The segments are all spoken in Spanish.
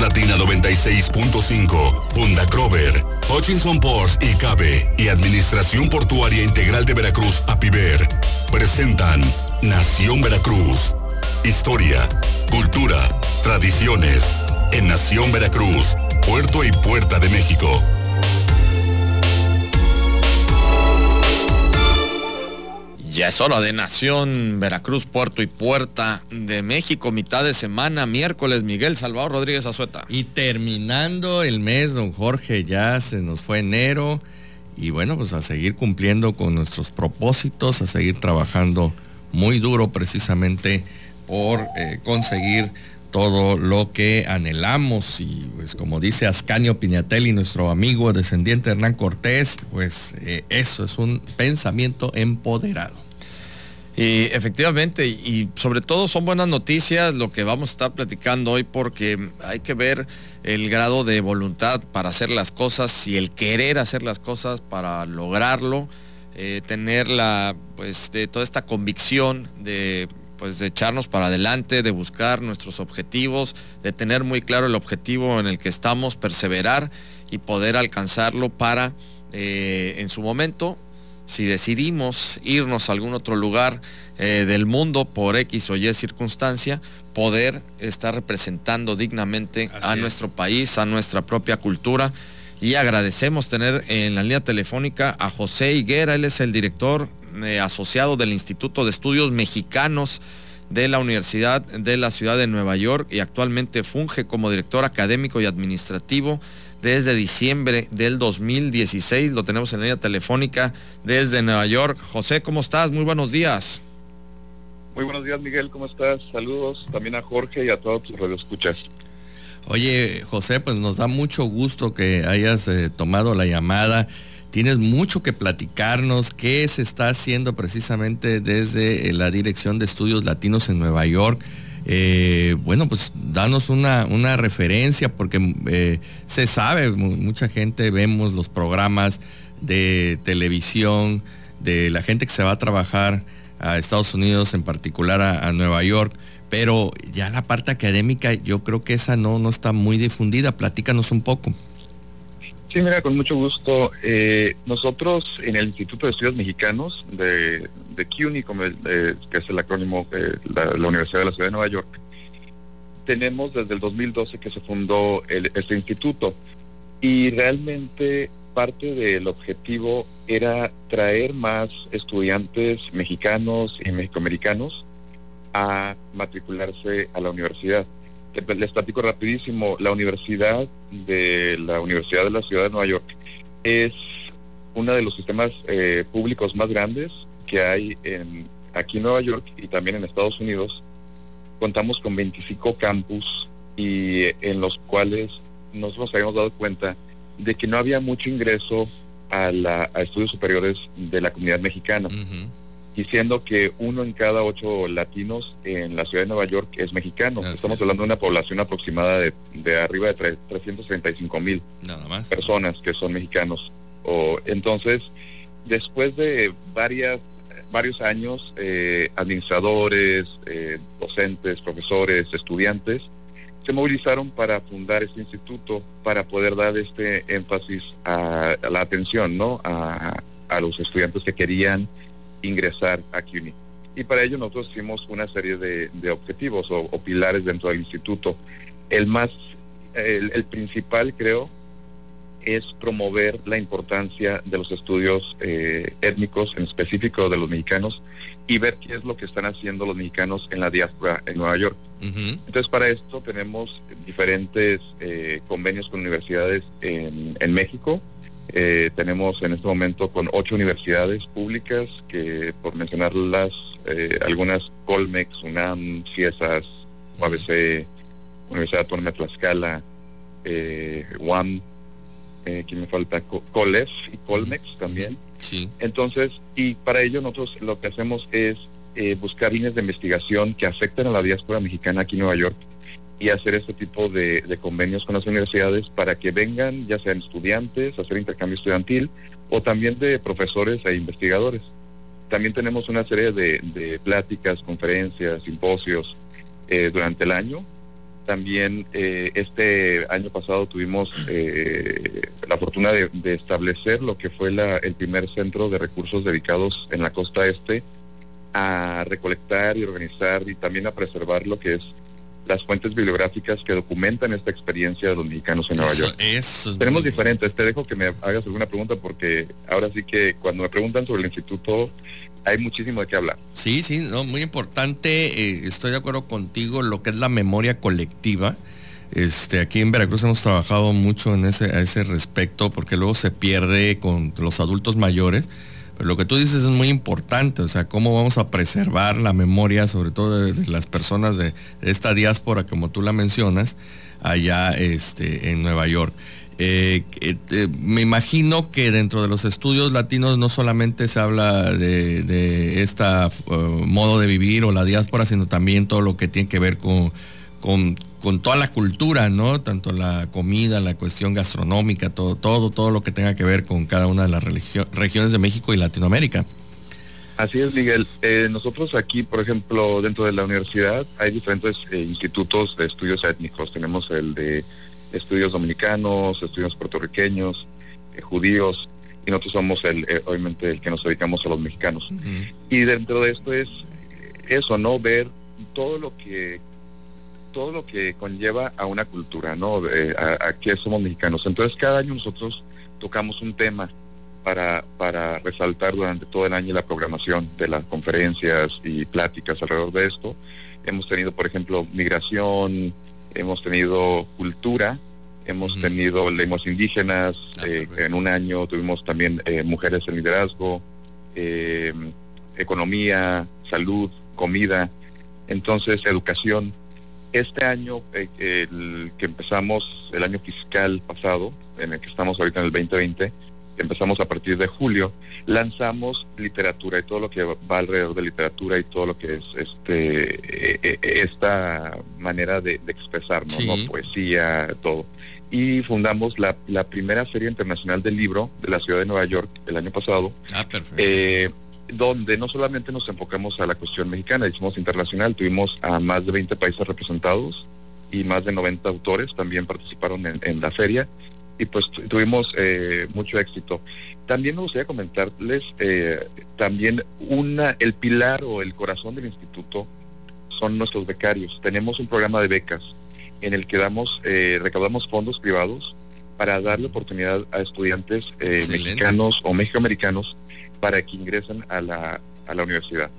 Latina 96.5, Funda Crover, Hutchinson Ports y Cabe y Administración Portuaria Integral de Veracruz, APIVER, presentan Nación Veracruz. Historia, cultura, tradiciones. En Nación Veracruz, Puerto y Puerta de México. Ya es hora de Nación, Veracruz, Puerto y Puerta de México, mitad de semana, miércoles, Miguel Salvador Rodríguez Azueta. Y terminando el mes, don Jorge, ya se nos fue enero y bueno, pues a seguir cumpliendo con nuestros propósitos, a seguir trabajando muy duro precisamente por eh, conseguir todo lo que anhelamos y pues como dice Ascanio Piñatelli, nuestro amigo descendiente Hernán Cortés, pues eh, eso es un pensamiento empoderado. Y efectivamente, y sobre todo son buenas noticias lo que vamos a estar platicando hoy porque hay que ver el grado de voluntad para hacer las cosas y el querer hacer las cosas para lograrlo, eh, tener la, pues, de toda esta convicción de pues de echarnos para adelante, de buscar nuestros objetivos, de tener muy claro el objetivo en el que estamos, perseverar y poder alcanzarlo para eh, en su momento, si decidimos irnos a algún otro lugar eh, del mundo por X o Y circunstancia, poder estar representando dignamente a nuestro país, a nuestra propia cultura. Y agradecemos tener en la línea telefónica a José Higuera, él es el director eh, asociado del Instituto de Estudios Mexicanos de la Universidad de la Ciudad de Nueva York y actualmente funge como director académico y administrativo desde diciembre del 2016. Lo tenemos en línea telefónica desde Nueva York. José, ¿cómo estás? Muy buenos días. Muy buenos días, Miguel. ¿Cómo estás? Saludos también a Jorge y a todos tus radioescuchas. Oye, José, pues nos da mucho gusto que hayas eh, tomado la llamada. Tienes mucho que platicarnos, qué se está haciendo precisamente desde eh, la Dirección de Estudios Latinos en Nueva York. Eh, bueno, pues danos una, una referencia porque eh, se sabe, mucha gente vemos los programas de televisión, de la gente que se va a trabajar a Estados Unidos, en particular a, Nueva York, pero ya la parte académica yo creo que esa no, no está muy difundida. Platícanos un poco. Sí, mira, con mucho gusto. Eh, nosotros en el Instituto de Estudios Mexicanos de, de CUNY, como que es el acrónimo de la, Universidad de la Ciudad de Nueva York, tenemos desde el 2012 que se fundó este instituto. Y realmente parte del objetivo era traer más estudiantes mexicanos y mexicoamericanos a matricularse a la universidad. Les platico rapidísimo, la universidad de la Universidad de la Ciudad de Nueva York es uno de los sistemas eh, públicos más grandes que hay en, aquí en Nueva York y también en Estados Unidos. Contamos con 25 campus y en los cuales nosotros habíamos dado cuenta de que no había mucho ingreso a, la, a estudios superiores de la comunidad mexicana diciendo que uno en cada ocho latinos en la ciudad de Nueva York es mexicano. Estamos hablando de una población aproximada de, de arriba de 335 mil personas que son mexicanos. O, entonces, después de varias varios años, eh, administradores, eh, docentes, profesores, estudiantes, se movilizaron para fundar este instituto, para poder dar este énfasis a, la atención, ¿no? A, los estudiantes que querían ingresar a CUNY. Y para ello nosotros hicimos una serie de, objetivos o, pilares dentro del instituto. El más, el, principal creo, es promover la importancia de los estudios eh, étnicos, en específico de los mexicanos, y ver qué es lo que están haciendo los mexicanos en la diáspora en Nueva York. Entonces, para esto tenemos diferentes eh, convenios con universidades en, en México, eh, tenemos en este momento con ocho universidades públicas que, por mencionarlas, eh, algunas Colmex, UNAM, CIESAS, UABC, Universidad Autónoma de Tlaxcala, eh, UAM, eh, me falta? COLEF y Colmex también. Sí. Entonces, y para ello nosotros lo que hacemos es eh, buscar líneas de investigación que afecten a la diáspora mexicana aquí en Nueva York y hacer este tipo de, convenios con las universidades para que vengan, ya sean estudiantes, hacer intercambio estudiantil o también de profesores e investigadores. También tenemos una serie de, pláticas, conferencias, simposios eh, durante el año También eh, este año pasado tuvimos eh, la fortuna de, establecer lo que fue el primer centro de recursos dedicados en la costa este a recolectar y organizar y también a preservar lo que es las fuentes bibliográficas que documentan esta experiencia de los mexicanos en Nueva York. Tenemos diferentes, te dejo que me hagas alguna pregunta porque ahora sí que cuando me preguntan sobre el instituto hay muchísimo de qué hablar. Sí, sí, no, muy importante, eh, estoy de acuerdo contigo, lo que es la memoria colectiva. Este, aquí en Veracruz hemos trabajado mucho en ese, a ese respecto porque luego se pierde con los adultos mayores. Pero lo que tú dices es muy importante, o sea, cómo vamos a preservar la memoria, sobre todo de, las personas de, esta diáspora, como tú la mencionas, allá este, en Nueva York. Eh, eh, me imagino que dentro de los estudios latinos no solamente se habla de, este modo de vivir o la diáspora, sino también todo lo que tiene que ver con, con, toda la cultura, ¿no? Tanto la comida, la cuestión gastronómica, todo, todo, todo lo que tenga que ver con cada una de las regiones de México y Latinoamérica. Así es, Miguel. Nosotros aquí, por ejemplo, dentro de la universidad hay diferentes institutos de estudios étnicos. Tenemos el de estudios dominicanos, estudios puertorriqueños, eh, judíos, y nosotros somos el, eh, obviamente el que nos dedicamos a los mexicanos. Y dentro de esto es eso, ¿no? Ver todo lo que todo lo que conlleva a una cultura, ¿no? a, a qué somos mexicanos. Entonces cada año nosotros tocamos un tema para, para resaltar durante todo el año la programación de las conferencias y pláticas alrededor de esto. Hemos tenido, por ejemplo, migración, hemos tenido cultura, hemos tenido lenguas indígenas, ah, eh, en un año tuvimos también eh, mujeres en liderazgo, eh, economía, salud, comida, entonces educación. Este año el que empezamos, el año fiscal pasado, en el que estamos ahorita en el 2020, empezamos a partir de julio, lanzamos literatura y todo lo que va alrededor de literatura y todo lo que es este eh, eh, esta manera de, expresarnos, poesía, todo. Y fundamos la, primera Feria Internacional del Libro de la ciudad de Nueva York el año pasado. Ah, eh, donde no solamente nos enfocamos a la cuestión mexicana, hicimos internacional, tuvimos a más de 20 países representados y más de 90 autores también participaron en la feria y pues tuvimos eh, mucho éxito. También me gustaría comentarles, eh, también una, el pilar o el corazón del instituto son nuestros becarios. Tenemos un programa de becas en el que damos, eh, recaudamos fondos privados para darle oportunidad a estudiantes mexicanos o mexicoamericanos para que ingresen a la, a la universidad.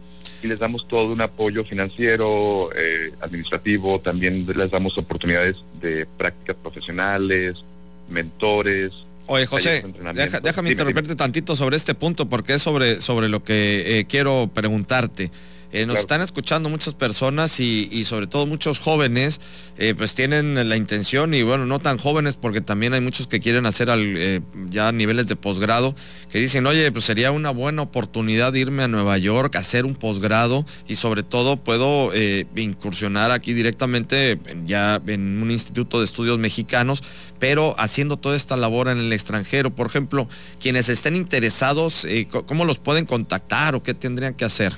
Y les damos todo un apoyo financiero, administrativo, también les damos oportunidades de prácticas profesionales, mentores. Oye, José, déjame interrumpirte tantito sobre este punto porque es sobre, sobre lo que eh, quiero preguntarte. Eh, nos están escuchando muchas personas y, sobre todo muchos jóvenes, eh, pues tienen la intención y bueno, no tan jóvenes porque también hay muchos que quieren hacer al, ya niveles de posgrado, que dicen, oye, pues sería una buena oportunidad irme a Nueva York, hacer un posgrado y sobre todo puedo incursionar aquí directamente ya en un instituto de estudios mexicanos pero haciendo toda esta labor en el extranjero. Por ejemplo, quienes estén interesados, eh, ¿cómo los pueden contactar o qué tendrían que hacer?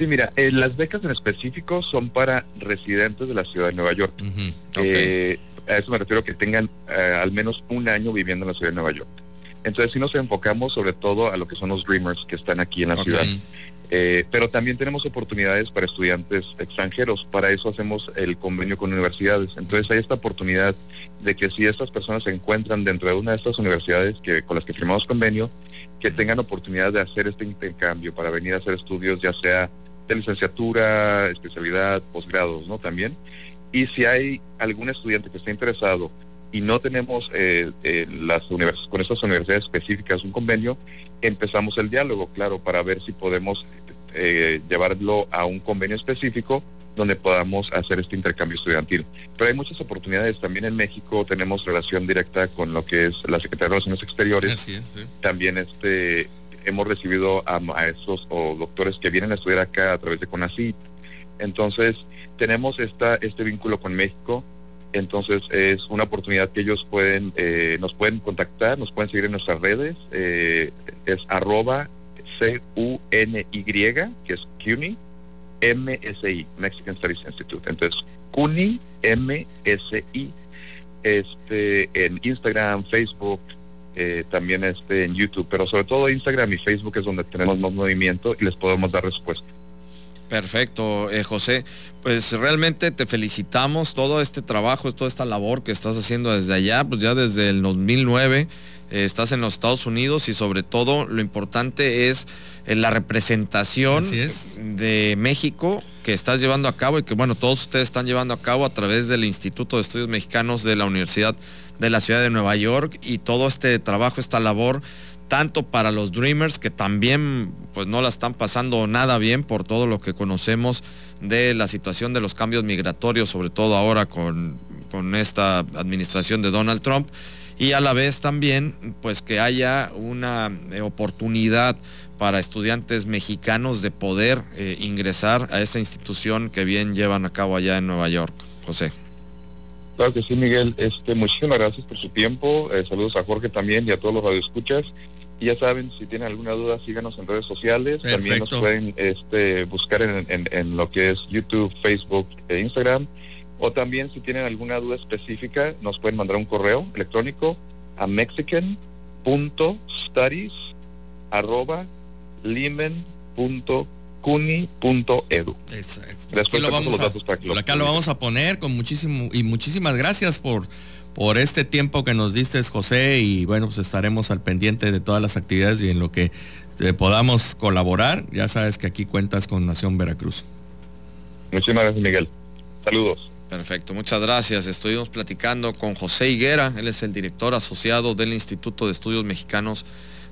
Sí, mira, eh, las becas en específico son para residentes de la ciudad de Nueva York. Eh, a eso me refiero que tengan al menos un año viviendo en la ciudad de Nueva York. Entonces, sí nos enfocamos sobre todo a lo que son los Dreamers que están aquí en la ciudad. Eh, pero también tenemos oportunidades para estudiantes extranjeros. Para eso hacemos el convenio con universidades. Entonces hay esta oportunidad de que si estas personas se encuentran dentro de una de estas universidades que, con las que firmamos convenio, que tengan oportunidad de hacer este intercambio para venir a hacer estudios, ya sea de licenciatura, especialidad, posgrados, ¿no? También. Y si hay algún estudiante que esté interesado y no tenemos eh, eh, las con estas universidades específicas un convenio, empezamos el diálogo, claro, para ver si podemos eh, llevarlo a un convenio específico donde podamos hacer este intercambio estudiantil. Pero hay muchas oportunidades. También en México tenemos relación directa con lo que es la Secretaría de Relaciones Exteriores. También este hemos recibido a maestros o doctores que vienen a estudiar acá a través de CONACYT. Entonces, tenemos esta, este vínculo con México entonces es una oportunidad que ellos pueden, eh, nos pueden contactar, nos pueden seguir en nuestras redes, eh, es arroba C-U-N-Y, que es CUNY, M-S-I, Mexican Studies Institute. Entonces, CUNY MSI, este, en Instagram, Facebook, eh, también este, en YouTube, pero sobre todo Instagram y Facebook es donde tenemos más movimiento y les podemos dar respuesta. Perfecto, eh, José. Pues realmente te felicitamos todo este trabajo, toda esta labor que estás haciendo desde allá, pues ya desde el 2009 eh, estás en los Estados Unidos y sobre todo lo importante es eh, la representación de México que estás llevando a cabo y que bueno, todos ustedes están llevando a cabo a través del Instituto de Estudios Mexicanos de la Universidad de la Ciudad de Nueva York y todo este trabajo, esta labor tanto para los Dreamers que también pues no la están pasando nada bien por todo lo que conocemos de la situación de los cambios migratorios, sobre todo ahora con, con esta administración de Donald Trump y a la vez también pues que haya una eh, oportunidad para estudiantes mexicanos de poder eh, ingresar a esta institución que bien llevan a cabo allá en Nueva York. José. Claro que sí, Miguel. Este, muchísimas gracias por su tiempo. Eh, saludos a Jorge también y a todos los radioescuchas. Y ya saben, si tienen alguna duda, síganos en redes sociales. También nos pueden este, buscar en, en, lo que es YouTube, Facebook e Instagram. O también si tienen alguna duda específica, nos pueden mandar un correo electrónico a mexican.studies limen.cuni.edu. Después lo vamos a, acá lo vamos a poner con muchísimo y muchísimas gracias por por este tiempo que nos diste José y bueno pues estaremos al pendiente de todas las actividades y en lo que eh, podamos colaborar ya sabes que aquí cuentas con Nación Veracruz. Muchísimas gracias Miguel. Saludos. Perfecto, muchas gracias. Estuvimos platicando con José Higuera, él es el director asociado del Instituto de Estudios Mexicanos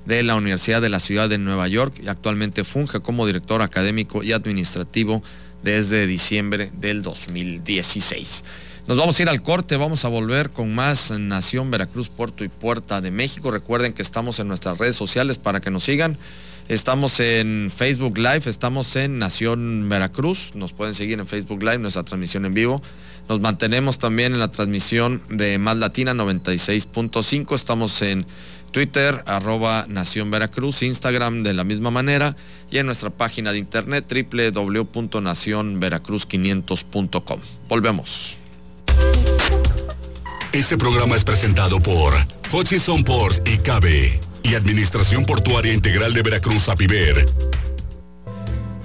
de la Universidad de la Ciudad de Nueva York y actualmente funge como director académico y administrativo desde diciembre del 2016. Nos vamos a ir al corte, vamos a volver con más Nación Veracruz, Puerto y Puerta de México. Recuerden que estamos en nuestras redes sociales para que nos sigan. Estamos en Facebook Live, estamos en Nación Veracruz, nos pueden seguir en Facebook Live, nuestra transmisión en vivo. Nos mantenemos también en la transmisión de Más Latina 96.5. Estamos en Twitter, arroba Nación Veracruz, Instagram de la misma manera y en nuestra página de internet www.nacionveracruz500.com. Volvemos. Este programa es presentado por Hutchison Ports y Cabe y Administración Portuaria Integral de Veracruz, APIVER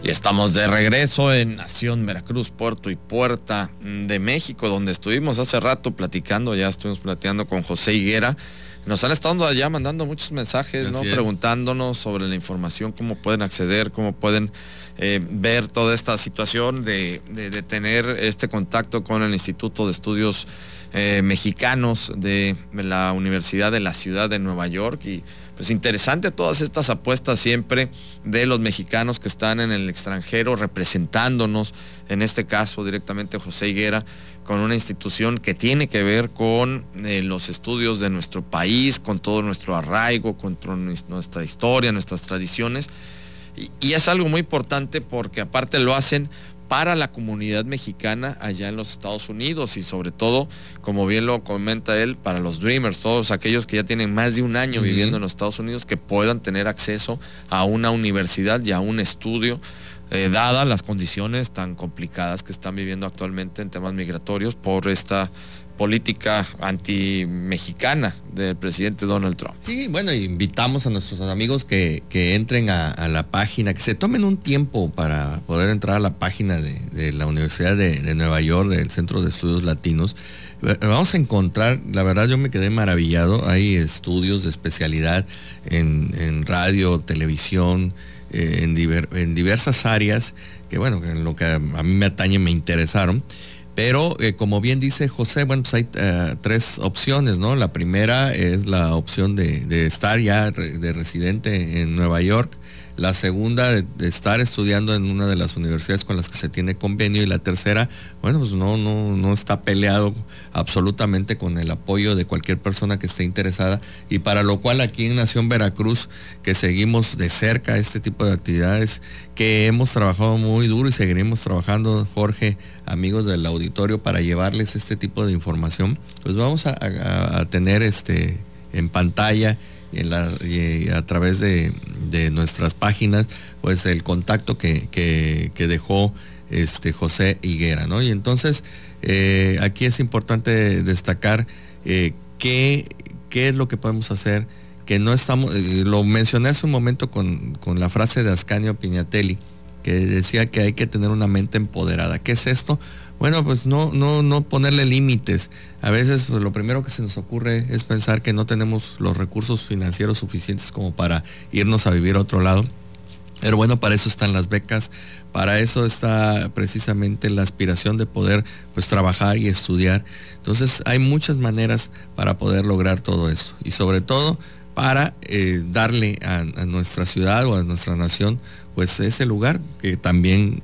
y estamos de regreso en Nación Veracruz, Puerto y Puerta de México, donde estuvimos hace rato platicando, ya estuvimos platicando con José Higuera. Nos han estado allá mandando muchos mensajes, ¿no? Preguntándonos sobre la información, cómo pueden acceder, cómo pueden eh, ver toda esta situación de, tener este contacto con el Instituto de Estudios eh, Mexicanos de la Universidad de la Ciudad de Nueva York y pues interesante todas estas apuestas siempre de los mexicanos que están en el extranjero representándonos, en este caso directamente José Higuera, con una institución que tiene que ver con eh, los estudios de nuestro país, con todo nuestro arraigo, con nuestra historia, nuestras tradiciones. y es algo muy importante porque aparte lo hacen para la comunidad mexicana allá en los Estados Unidos y sobre todo, como bien lo comenta él, para los Dreamers, todos aquellos que ya tienen más de un año viviendo en los Estados Unidos, que puedan tener acceso a una universidad y a un estudio, eh, dadas las condiciones tan complicadas que están viviendo actualmente en temas migratorios por esta política anti-mexicana del presidente Donald Trump. Sí, bueno, invitamos a nuestros amigos que, entren a, la página, que se tomen un tiempo para poder entrar a la página de, la Universidad de, Nueva York, del Centro de Estudios Latinos. Eh, vamos a encontrar, la verdad yo me quedé maravillado, hay estudios de especialidad en, radio, televisión, eh, en, diversas áreas, que bueno, en lo que a mí me atañe me interesaron. Pero eh, como bien dice José, bueno, pues hay eh, tres opciones, ¿no? La primera es la opción de, estar ya de residente en Nueva York. La segunda, de, estar estudiando en una de las universidades con las que se tiene convenio. Y la tercera, bueno, pues no, no, no está peleado absolutamente con el apoyo de cualquier persona que esté interesada. Y para lo cual aquí en Nación Veracruz, que seguimos de cerca este tipo de actividades, que hemos trabajado muy duro y seguiremos trabajando, Jorge, amigos del auditorio, para llevarles este tipo de información, pues vamos a, tener este en pantalla a través de, nuestras páginas, pues el contacto que, dejó este, José Higuera, ¿no? Y entonces eh, aquí es importante destacar eh, qué, es lo que podemos hacer, que no estamos, eh, lo mencioné hace un momento con, la frase de Ascanio Piñatelli, que decía que hay que tener una mente empoderada. ¿Qué es esto? Bueno, pues no, no, no ponerle límites. A veces pues, lo primero que se nos ocurre es pensar que no tenemos los recursos financieros suficientes como para irnos a vivir a otro lado. Pero bueno, para eso están las becas, para eso está precisamente la aspiración de poder pues trabajar y estudiar. Entonces hay muchas maneras para poder lograr todo esto y sobre todo para eh, darle a, nuestra ciudad o a nuestra nación pues ese lugar que también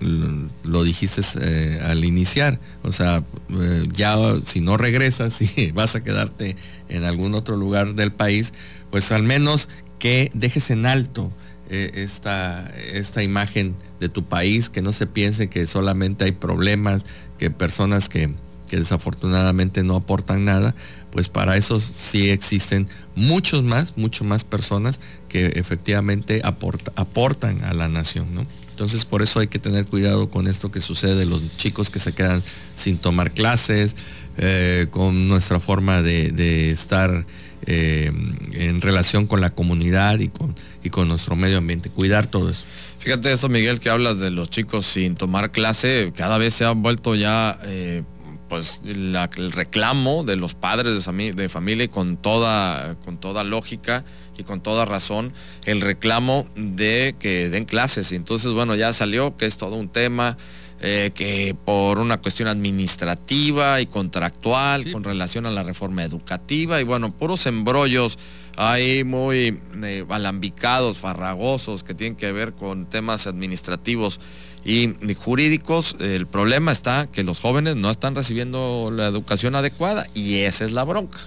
lo, dijiste eh, al iniciar. O sea, eh, ya si no regresas y vas a quedarte en algún otro lugar del país, pues al menos que dejes en alto esta, esta imagen de tu país, que no se piense que solamente hay problemas, que personas que, desafortunadamente no aportan nada, pues para eso sí existen muchos más, mucho más personas que efectivamente aportan a la nación, Entonces por eso hay que tener cuidado con esto que sucede, los chicos que se quedan sin tomar clases, eh, con nuestra forma de, estar eh, en relación con la comunidad y con, nuestro medio ambiente, cuidar todo eso. Fíjate eso, Miguel, que hablas de los chicos sin tomar clase, cada vez se ha vuelto ya eh, pues el reclamo de los padres de, familia y con toda, con toda lógica y con toda razón, el reclamo de que den clases. Y entonces, bueno, ya salió que es todo un tema. Eh, que por una cuestión administrativa y contractual con relación a la reforma educativa y bueno, puros embrollos hay muy eh, alambicados, farragosos, que tienen que ver con temas administrativos y, jurídicos. El problema está que los jóvenes no están recibiendo la educación adecuada y esa es la bronca.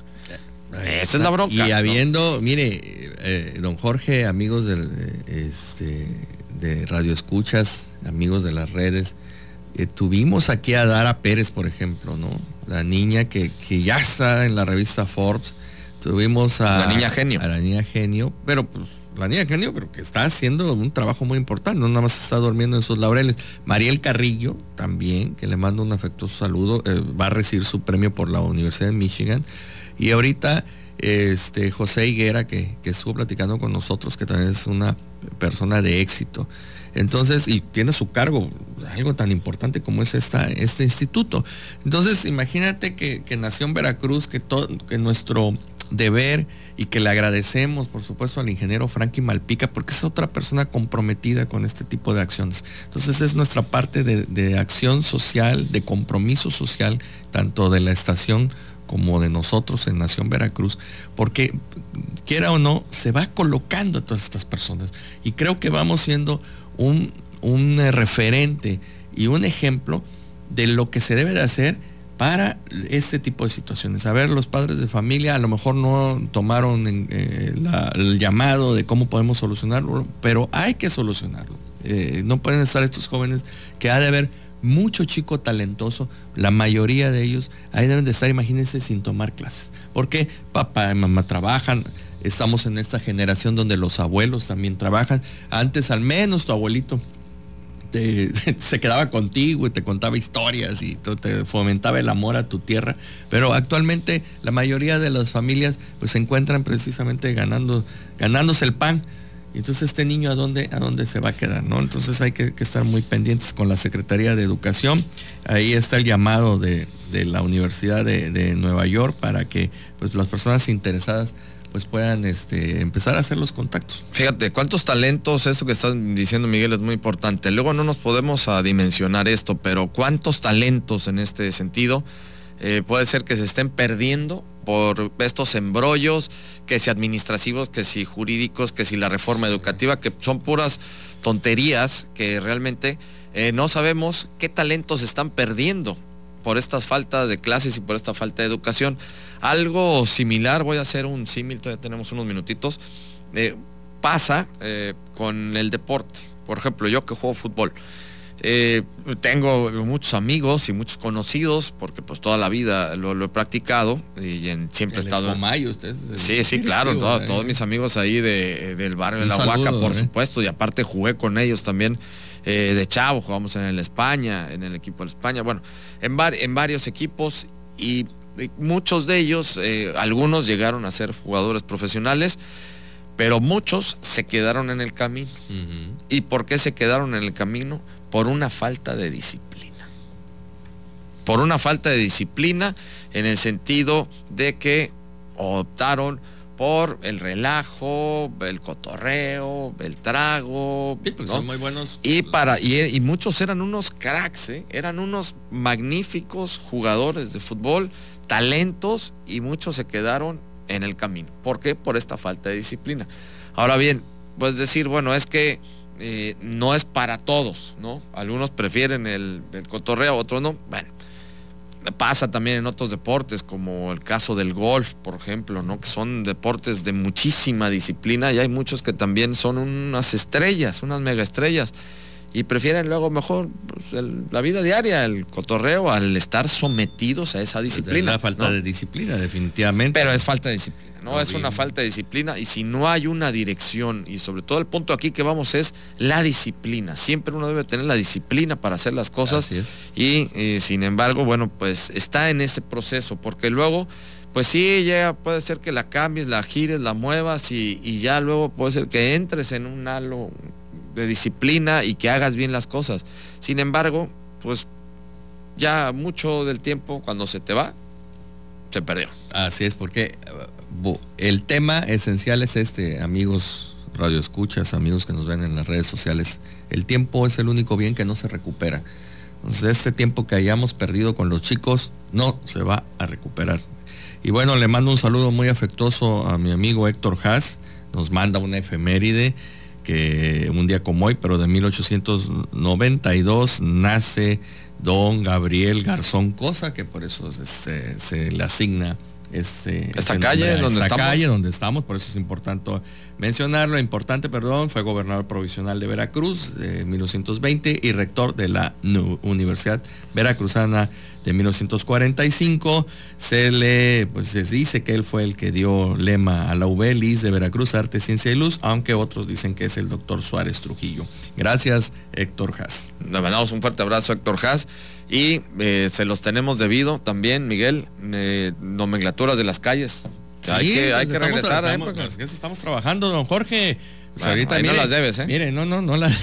Esa es la bronca. Y habiendo, mire, eh, don Jorge, amigos del, este, de Radio Escuchas, amigos de las redes, eh, tuvimos aquí a Dara Pérez, por ejemplo, ¿no? La niña que, que ya está en la revista Forbes Tuvimos a la niña genio. A la niña genio, pero pues la niña pero que está haciendo un trabajo muy importante, no nada más está durmiendo en sus laureles. Mariel Carrillo también, que le mando un afectuoso saludo, eh, va a recibir su premio por la Universidad de Michigan. Y ahorita este, José Higuera, que, que estuvo platicando con nosotros, que también es una persona de éxito. Entonces, y tiene su cargo algo tan importante como es esta, este instituto. Entonces, imagínate que, nació en Veracruz, que, todo, que nuestro deber y que le agradecemos, por supuesto, al ingeniero Frankie Malpica, porque es otra persona comprometida con este tipo de acciones. Entonces es nuestra parte de, acción social, de compromiso social, tanto de la estación como de nosotros en Nación Veracruz, porque quiera o no, se va colocando a todas estas personas. Y creo que vamos siendo un, un referente y un ejemplo de lo que se debe de hacer para este tipo de situaciones. A ver, los padres de familia a lo mejor no tomaron eh, el llamado de cómo podemos solucionarlo, pero hay que solucionarlo. Eh, no pueden estar estos jóvenes que ha de haber mucho chico talentoso, la mayoría de ellos ahí deben de estar, imagínense, sin tomar clases. Porque papá y mamá trabajan, estamos en esta generación donde los abuelos también trabajan. Antes al menos tu abuelito se quedaba contigo y te contaba historias y te fomentaba el amor a tu tierra. Pero actualmente la mayoría de las familias pues se encuentran precisamente ganando, ganándose el pan. Entonces este niño a dónde, a dónde se va a quedar, ¿no? Entonces hay que, estar muy pendientes con la Secretaría de Educación. Ahí está el llamado de, la Universidad de, de, Nueva York para que pues, las personas interesadas pues puedan este, empezar a hacer los contactos. Fíjate, cuántos talentos, eso que estás diciendo Miguel es muy importante. Luego no nos podemos dimensionar esto, pero cuántos talentos en este sentido eh, puede ser que se estén perdiendo por estos embrollos, que si administrativos, que si jurídicos, que si la reforma educativa, que son puras tonterías que realmente eh, no sabemos qué talentos se están perdiendo por estas faltas de clases y por esta falta de educación. Algo similar, voy a hacer un símil, todavía tenemos unos minutitos, eh, pasa eh, con el deporte. Por ejemplo, yo que juego fútbol. Eh, tengo muchos amigos y muchos conocidos porque pues toda la vida lo, he practicado y siempre he estado sí sí claro todos mis amigos ahí del barrio de la Huaca por supuesto y aparte jugué con ellos también eh, de Chavo, jugamos en el España, en el equipo de España, bueno, en, en varios equipos y muchos de ellos, eh, algunos llegaron a ser jugadores profesionales, pero muchos se quedaron en el camino. ¿Y por qué se quedaron en el camino? Por una falta de disciplina. Por una falta de disciplina en el sentido de que optaron por el relajo, el cotorreo, el trago. Pues son muy buenos. Y, para, y, muchos eran unos cracks, ¿eh? eran unos magníficos jugadores de fútbol, talentos, y muchos se quedaron en el camino. ¿Por qué? Por esta falta de disciplina. Ahora bien, puedes decir, bueno, es que eh, no es para todos, ¿no? Algunos prefieren el, el cotorreo, otros no. Bueno, pasa también en otros deportes, como el caso del golf, por ejemplo, ¿no? que son deportes de muchísima disciplina y hay muchos que también son unas estrellas, unas mega estrellas y prefieren luego mejor pues, la vida diaria, el cotorreo, al estar sometidos a esa disciplina. La falta de disciplina, definitivamente. Pero es falta de disciplina, ¿no? es una falta de disciplina y si no hay una dirección y sobre todo el punto aquí que vamos es la disciplina. Siempre uno debe tener la disciplina para hacer las cosas y eh, sin embargo, bueno, pues está en ese proceso porque luego pues sí, ya puede ser que la cambies, la gires, la muevas y, y, ya luego puede ser que entres en un halo de disciplina y que hagas bien las cosas. Sin embargo, pues ya mucho del tiempo cuando se te va, se perdió. Así es, porque el tema esencial es este, amigos radio escuchas, amigos que nos ven en las redes sociales. El tiempo es el único bien que no se recupera. Entonces, este tiempo que hayamos perdido con los chicos no se va a recuperar. Y bueno, le mando un saludo muy afectuoso a mi amigo Héctor Haas. Nos manda una efeméride que un día como hoy, pero de 1892, nace don Gabriel Garzón Cosa, que por eso se, le asigna este, esta calle, donde esta calle donde estamos, por eso es importante mencionarlo, importante, perdón, fue gobernador provisional de Veracruz de 1920 y rector de la Universidad Veracruzana de 1945. Se le, pues se dice que él fue el que dio lema a la UBELIS de Veracruz, Arte, Ciencia y Luz, aunque otros dicen que es el doctor Suárez Trujillo. Gracias, Héctor Haas. Le mandamos un fuerte abrazo, Héctor Haas. Y eh, se los tenemos debido también, Miguel, eh, nomenclaturas de las calles. hay que, hay que regresar. ¿eh? Estamos, estamos trabajando, don Jorge. Pues ahorita ahí no las debes, ¿eh? Mire, no, no, no las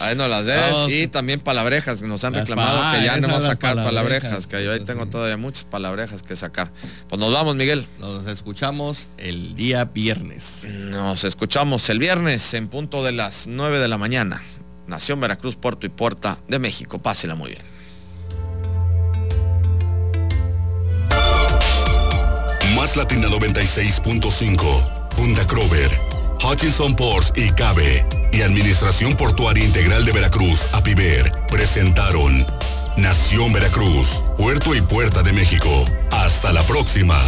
Ahí no las debes. y también palabrejas, que nos han reclamado que ya no vamos a sacar palabrejas, que yo ahí tengo todavía muchas palabrejas que sacar. Pues nos vamos, Miguel. Nos escuchamos el día viernes. Nos escuchamos el viernes en punto de las 9 de la mañana. Nación Veracruz, Puerto y Puerta de México. Pásela muy bien. Más Latina 96.5. Funda Crover Hutchinson Ports y CABE y Administración Portuaria Integral de Veracruz, APIVER, presentaron Nación Veracruz, Puerto y Puerta de México. Hasta la próxima.